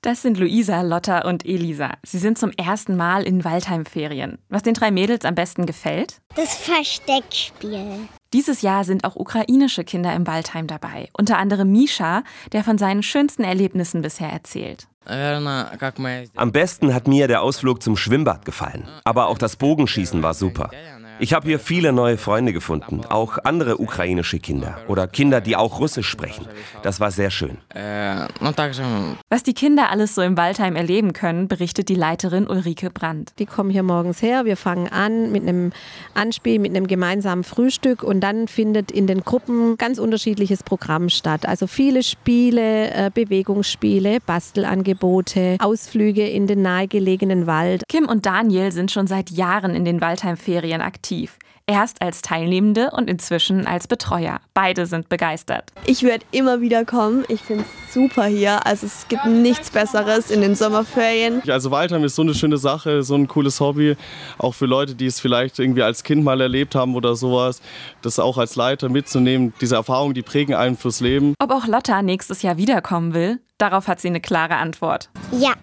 Das sind Luisa, Lotta und Elisa. Sie sind zum ersten Mal in Waldheim-Ferien. Was den drei Mädels am besten gefällt? Das Versteckspiel. Dieses Jahr sind auch ukrainische Kinder im Waldheim dabei. Unter anderem Misha, der von seinen schönsten Erlebnissen bisher erzählt. Am besten hat mir der Ausflug zum Schwimmbad gefallen. Aber auch das Bogenschießen war super. Ich habe hier viele neue Freunde gefunden, auch andere ukrainische Kinder oder Kinder, die auch Russisch sprechen. Das war sehr schön. Was die Kinder alles so im Waldheim erleben können, berichtet die Leiterin Ulrike Brandt. Die kommen hier morgens her, wir fangen an mit einem Anspiel, mit einem gemeinsamen Frühstück und dann findet in den Gruppen ganz unterschiedliches Programm statt. Also viele Spiele, äh, Bewegungsspiele, Bastelangebote, Ausflüge in den nahegelegenen Wald. Kim und Daniel sind schon seit Jahren in den Waldheim-Ferien aktiv aktiv. Erst als Teilnehmende und inzwischen als Betreuer. Beide sind begeistert. Ich werde immer wieder kommen. Ich finde es super hier. Also es gibt nichts Besseres in den Sommerferien. Also Waldheim ist so eine schöne Sache, so ein cooles Hobby. Auch für Leute, die es vielleicht irgendwie als Kind mal erlebt haben oder sowas. Das auch als Leiter mitzunehmen. Diese Erfahrungen, die prägen einen fürs Leben. Ob auch Lotta nächstes Jahr wiederkommen will, darauf hat sie eine klare Antwort. Ja.